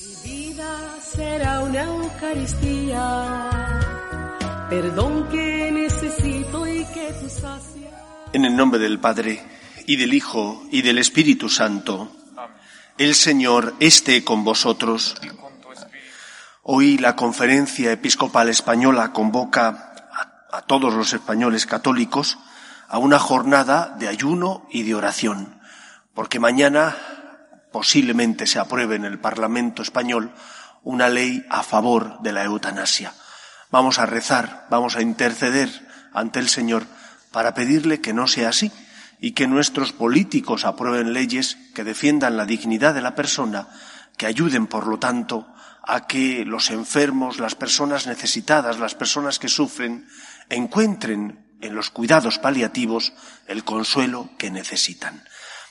Mi vida será una Eucaristía, perdón que necesito y que tú sacias. En el nombre del Padre, y del Hijo, y del Espíritu Santo, el Señor esté con vosotros. Hoy la Conferencia Episcopal Española convoca a, a todos los españoles católicos a una jornada de ayuno y de oración, porque mañana posiblemente se apruebe en el Parlamento español una ley a favor de la eutanasia. Vamos a rezar, vamos a interceder ante el Señor para pedirle que no sea así y que nuestros políticos aprueben leyes que defiendan la dignidad de la persona, que ayuden, por lo tanto, a que los enfermos, las personas necesitadas, las personas que sufren, encuentren en los cuidados paliativos el consuelo que necesitan.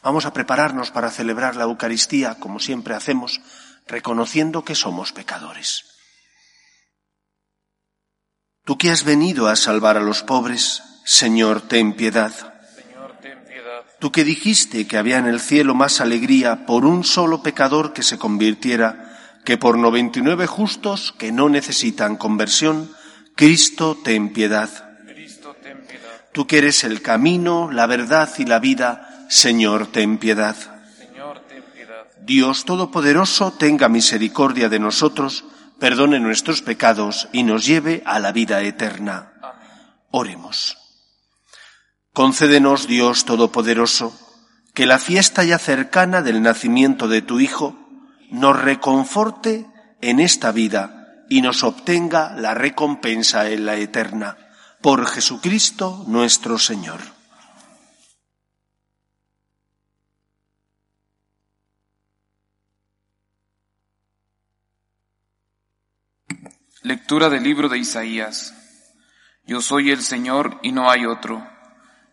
Vamos a prepararnos para celebrar la Eucaristía, como siempre hacemos, reconociendo que somos pecadores. Tú que has venido a salvar a los pobres, Señor, ten piedad. Señor, ten piedad. Tú que dijiste que había en el cielo más alegría por un solo pecador que se convirtiera que por noventa y nueve justos que no necesitan conversión, Cristo, ten piedad. Cristo, ten piedad. Tú que eres el camino, la verdad y la vida, Señor, ten piedad. Señor, ten piedad. Dios Todopoderoso, tenga misericordia de nosotros, perdone nuestros pecados y nos lleve a la vida eterna. Oremos. Concédenos, Dios Todopoderoso, que la fiesta ya cercana del nacimiento de tu Hijo nos reconforte en esta vida y nos obtenga la recompensa en la eterna. Por Jesucristo nuestro Señor. Lectura del libro de Isaías. Yo soy el Señor y no hay otro,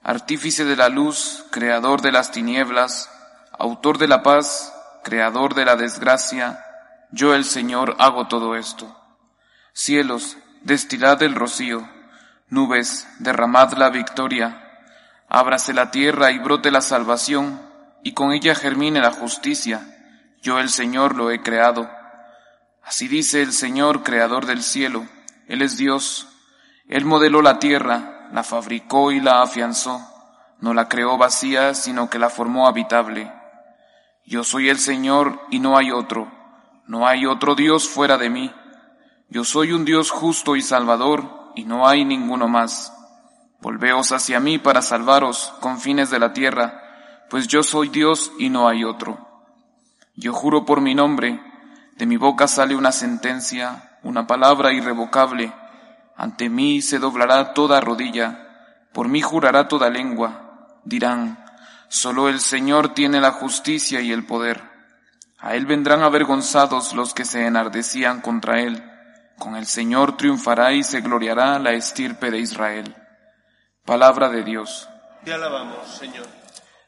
artífice de la luz, creador de las tinieblas, autor de la paz, creador de la desgracia, yo el Señor hago todo esto. Cielos, destilad el rocío, nubes, derramad la victoria, ábrase la tierra y brote la salvación, y con ella germine la justicia, yo el Señor lo he creado. Así dice el Señor, creador del cielo, Él es Dios, Él modeló la tierra, la fabricó y la afianzó, no la creó vacía, sino que la formó habitable. Yo soy el Señor y no hay otro, no hay otro Dios fuera de mí. Yo soy un Dios justo y salvador, y no hay ninguno más. Volveos hacia mí para salvaros, confines de la tierra, pues yo soy Dios y no hay otro. Yo juro por mi nombre, de mi boca sale una sentencia, una palabra irrevocable. Ante mí se doblará toda rodilla, por mí jurará toda lengua. Dirán, solo el Señor tiene la justicia y el poder. A él vendrán avergonzados los que se enardecían contra él. Con el Señor triunfará y se gloriará la estirpe de Israel. Palabra de Dios. Te alabamos, Señor.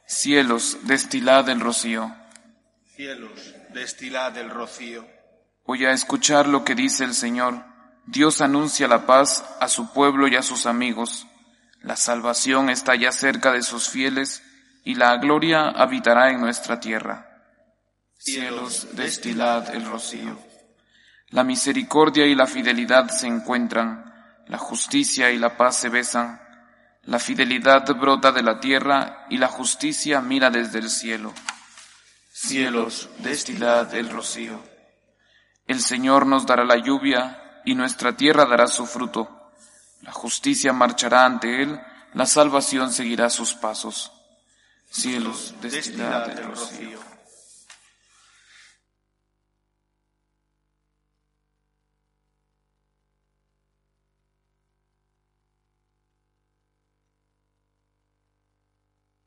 Cielos, destilad el rocío. Cielos, destilad el rocío. Voy a escuchar lo que dice el Señor. Dios anuncia la paz a su pueblo y a sus amigos. La salvación está ya cerca de sus fieles y la gloria habitará en nuestra tierra. Cielos, destilad el rocío. La misericordia y la fidelidad se encuentran, la justicia y la paz se besan. La fidelidad brota de la tierra y la justicia mira desde el cielo. Cielos, destilad el rocío. El Señor nos dará la lluvia y nuestra tierra dará su fruto. La justicia marchará ante Él, la salvación seguirá sus pasos. Cielos, destilad el rocío.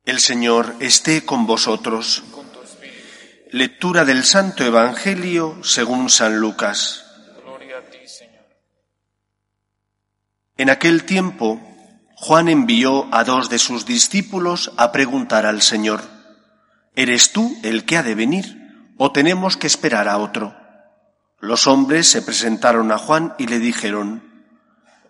El Señor esté con vosotros. Lectura del Santo Evangelio según San Lucas. Gloria a ti, Señor. En aquel tiempo, Juan envió a dos de sus discípulos a preguntar al Señor, ¿eres tú el que ha de venir o tenemos que esperar a otro? Los hombres se presentaron a Juan y le dijeron,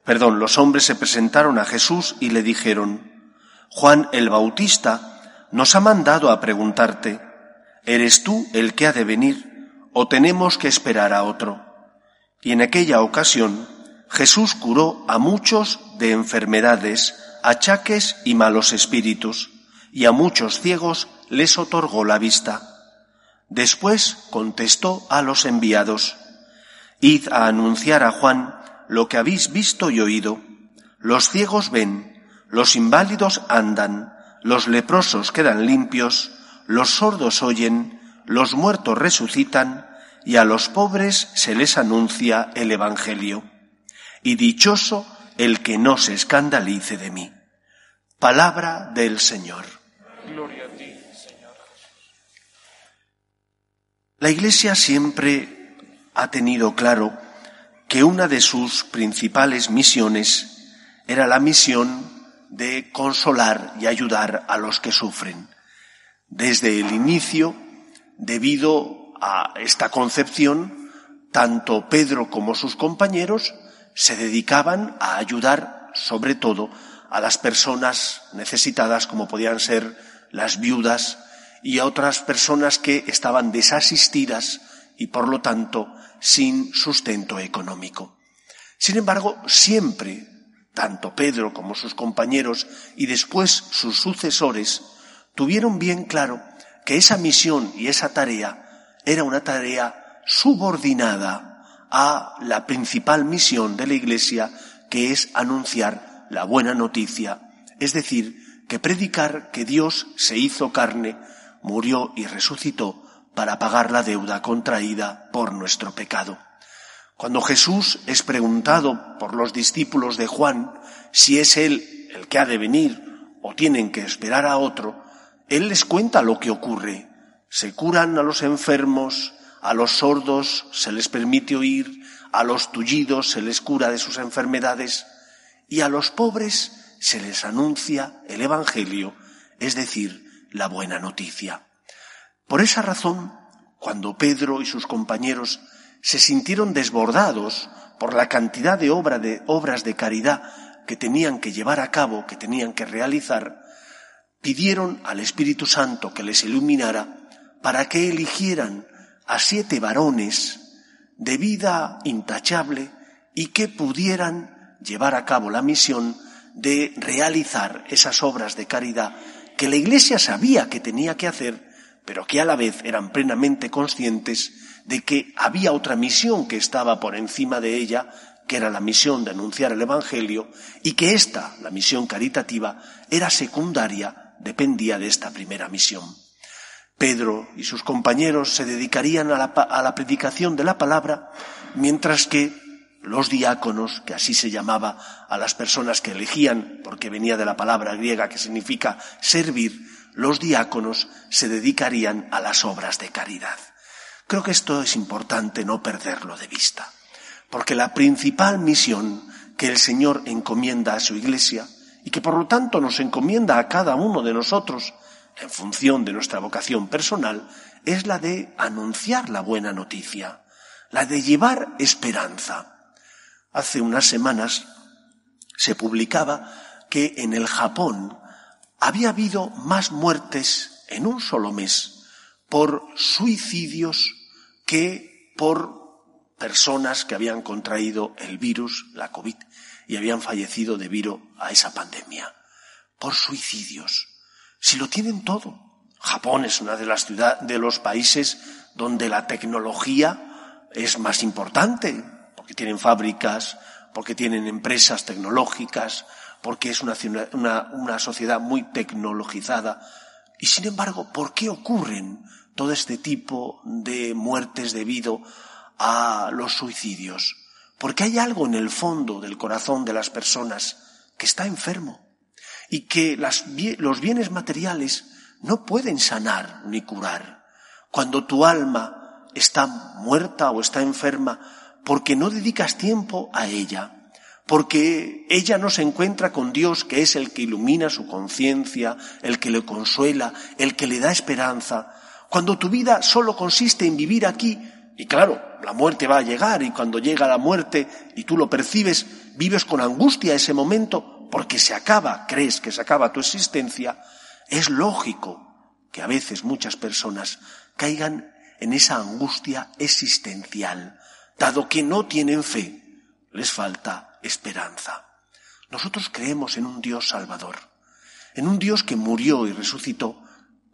perdón, los hombres se presentaron a Jesús y le dijeron, Juan el Bautista nos ha mandado a preguntarte, ¿eres tú el que ha de venir o tenemos que esperar a otro? Y en aquella ocasión Jesús curó a muchos de enfermedades, achaques y malos espíritus, y a muchos ciegos les otorgó la vista. Después contestó a los enviados, Id a anunciar a Juan lo que habéis visto y oído. Los ciegos ven, los inválidos andan, los leprosos quedan limpios, los sordos oyen, los muertos resucitan, y a los pobres se les anuncia el Evangelio. Y dichoso el que no se escandalice de mí. Palabra del Señor. Gloria a ti, Señor. La Iglesia siempre ha tenido claro que una de sus principales misiones era la misión de consolar y ayudar a los que sufren. Desde el inicio, debido a esta concepción, tanto Pedro como sus compañeros se dedicaban a ayudar sobre todo a las personas necesitadas como podían ser las viudas y a otras personas que estaban desasistidas y por lo tanto sin sustento económico. Sin embargo, siempre, tanto Pedro como sus compañeros y después sus sucesores, tuvieron bien claro que esa misión y esa tarea era una tarea subordinada a la principal misión de la Iglesia, que es anunciar la buena noticia, es decir, que predicar que Dios se hizo carne, murió y resucitó para pagar la deuda contraída por nuestro pecado. Cuando Jesús es preguntado por los discípulos de Juan si es Él el que ha de venir o tienen que esperar a otro, Él les cuenta lo que ocurre. Se curan a los enfermos, a los sordos se les permite oír, a los tullidos se les cura de sus enfermedades y a los pobres se les anuncia el Evangelio, es decir, la buena noticia. Por esa razón, cuando Pedro y sus compañeros se sintieron desbordados por la cantidad de, de obras de caridad que tenían que llevar a cabo, que tenían que realizar, pidieron al Espíritu Santo que les iluminara para que eligieran a siete varones de vida intachable y que pudieran llevar a cabo la misión de realizar esas obras de caridad que la Iglesia sabía que tenía que hacer, pero que a la vez eran plenamente conscientes de que había otra misión que estaba por encima de ella, que era la misión de anunciar el Evangelio, y que esta, la misión caritativa, era secundaria, dependía de esta primera misión. Pedro y sus compañeros se dedicarían a la, predicación de la palabra, mientras que los diáconos, que así se llamaba a las personas que elegían, porque venía de la palabra griega que significa servir, los diáconos se dedicarían a las obras de caridad. Creo que esto es importante no perderlo de vista, porque la principal misión que el Señor encomienda a su Iglesia y que por lo tanto nos encomienda a cada uno de nosotros en función de nuestra vocación personal es la de anunciar la buena noticia, la de llevar esperanza. Hace unas semanas se publicaba que en el Japón había habido más muertes en un solo mes por suicidios que por personas que habían contraído el virus, la COVID, y habían fallecido debido a esa pandemia. Por suicidios. Si lo tienen todo. Japón es una de las ciudades, de los países donde la tecnología es más importante, porque tienen fábricas, porque tienen empresas tecnológicas, porque es una, una, una sociedad muy tecnologizada. Y sin embargo, ¿por qué ocurren todo este tipo de muertes debido a los suicidios? Porque hay algo en el fondo del corazón de las personas que está enfermo y que los bienes materiales no pueden sanar ni curar. Cuando tu alma está muerta o está enferma, porque no dedicas tiempo a ella, porque ella no se encuentra con Dios, que es el que ilumina su conciencia, el que le consuela, el que le da esperanza, cuando tu vida solo consiste en vivir aquí, y claro, la muerte va a llegar, y cuando llega la muerte y tú lo percibes, vives con angustia ese momento, porque se acaba, crees que se acaba tu existencia, es lógico que a veces muchas personas caigan en esa angustia existencial, dado que no tienen fe, les falta esperanza. Nosotros creemos en un Dios salvador, en un Dios que murió y resucitó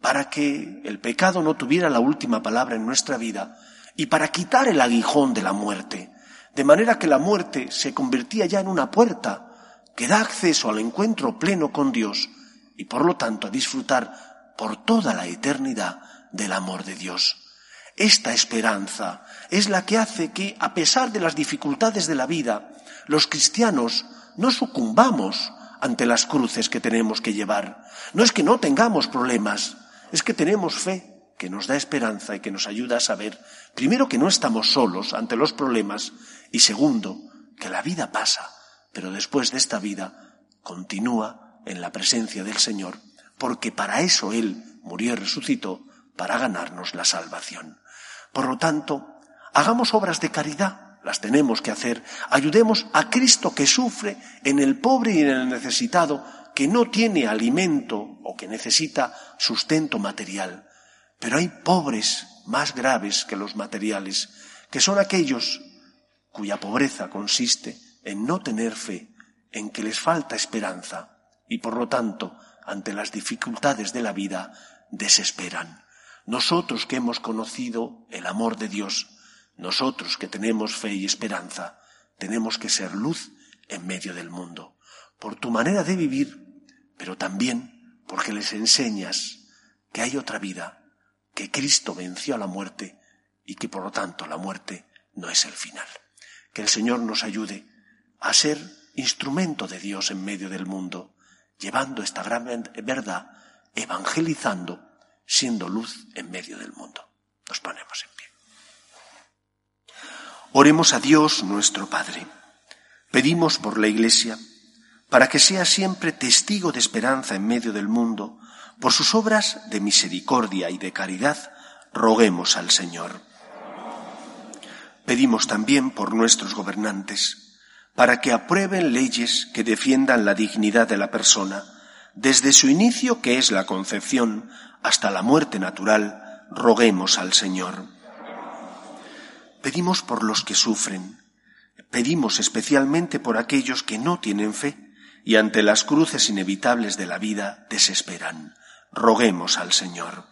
para que el pecado no tuviera la última palabra en nuestra vida y para quitar el aguijón de la muerte, de manera que la muerte se convertía ya en una puerta que da acceso al encuentro pleno con Dios y por lo tanto a disfrutar por toda la eternidad del amor de Dios. Esta esperanza es la que hace que, a pesar de las dificultades de la vida, los cristianos no sucumbamos ante las cruces que tenemos que llevar. No es que no tengamos problemas, es que tenemos fe que nos da esperanza y que nos ayuda a saber, primero, que no estamos solos ante los problemas y segundo, que la vida pasa, pero después de esta vida continúa en la presencia del Señor, porque para eso Él murió y resucitó, para ganarnos la salvación. Por lo tanto, hagamos obras de caridad, las tenemos que hacer, ayudemos a Cristo que sufre en el pobre y en el necesitado, que no tiene alimento o que necesita sustento material. Pero hay pobres más graves que los materiales, que son aquellos cuya pobreza consiste en no tener fe, en que les falta esperanza y por lo tanto, ante las dificultades de la vida, desesperan. Nosotros que hemos conocido el amor de Dios, nosotros que tenemos fe y esperanza, tenemos que ser luz en medio del mundo. Por tu manera de vivir, pero también porque les enseñas que hay otra vida, que Cristo venció a la muerte y que por lo tanto la muerte no es el final. Que el Señor nos ayude a ser instrumento de Dios en medio del mundo, llevando esta gran verdad, evangelizando, siendo luz en medio del mundo. Nos ponemos en pie. Oremos a Dios nuestro Padre. Pedimos por la Iglesia para que sea siempre testigo de esperanza en medio del mundo, por sus obras de misericordia y de caridad, roguemos al Señor. Pedimos también por nuestros gobernantes, para que aprueben leyes que defiendan la dignidad de la persona, desde su inicio, que es la concepción, hasta la muerte natural, roguemos al Señor. Pedimos por los que sufren, pedimos especialmente por aquellos que no tienen fe, y ante las cruces inevitables de la vida desesperan. Roguemos al Señor.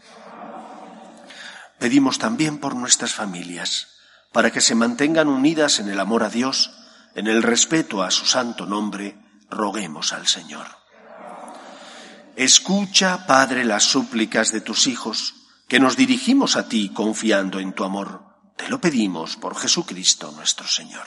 Pedimos también por nuestras familias, para que se mantengan unidas en el amor a Dios, en el respeto a su santo nombre, roguemos al Señor. Escucha, Padre, las súplicas de tus hijos, que nos dirigimos a ti confiando en tu amor. Te lo pedimos por Jesucristo nuestro Señor.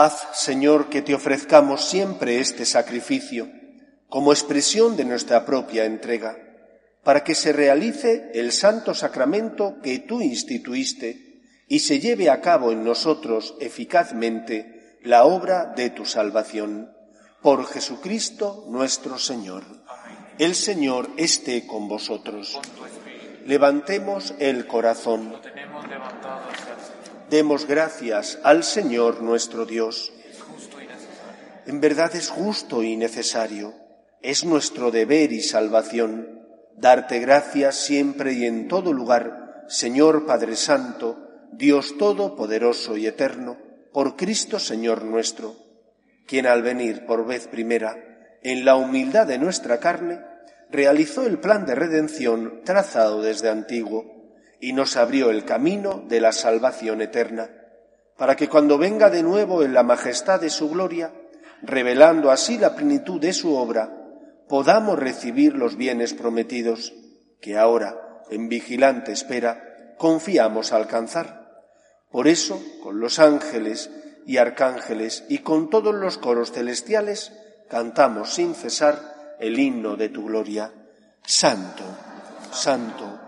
Haz, Señor, que te ofrezcamos siempre este sacrificio como expresión de nuestra propia entrega, para que se realice el santo sacramento que tú instituiste y se lleve a cabo en nosotros eficazmente la obra de tu salvación. Por Jesucristo nuestro Señor. El Señor esté con vosotros. Levantemos el corazón. Demos gracias al Señor nuestro Dios. En verdad es justo y necesario. Es nuestro deber y salvación darte gracias siempre y en todo lugar, Señor Padre Santo, Dios Todopoderoso y Eterno, por Cristo Señor nuestro, quien al venir por vez primera, en la humildad de nuestra carne, realizó el plan de redención trazado desde antiguo y nos abrió el camino de la salvación eterna, para que cuando venga de nuevo en la majestad de su gloria, revelando así la plenitud de su obra, podamos recibir los bienes prometidos que ahora, en vigilante espera, confiamos alcanzar. Por eso, con los ángeles y arcángeles y con todos los coros celestiales, cantamos sin cesar el himno de tu gloria. Santo, santo,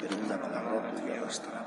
pero una palabra tuya bastará.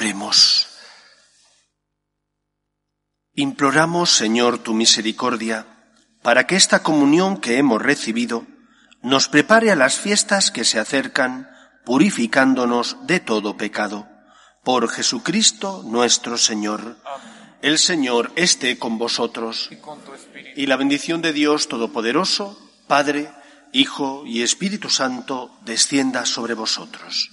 Oremos. Imploramos, Señor, tu misericordia, para que esta comunión que hemos recibido nos prepare a las fiestas que se acercan, purificándonos de todo pecado. Por Jesucristo nuestro Señor. El Señor esté con vosotros. Y la bendición de Dios Todopoderoso, Padre, Hijo y Espíritu Santo, descienda sobre vosotros.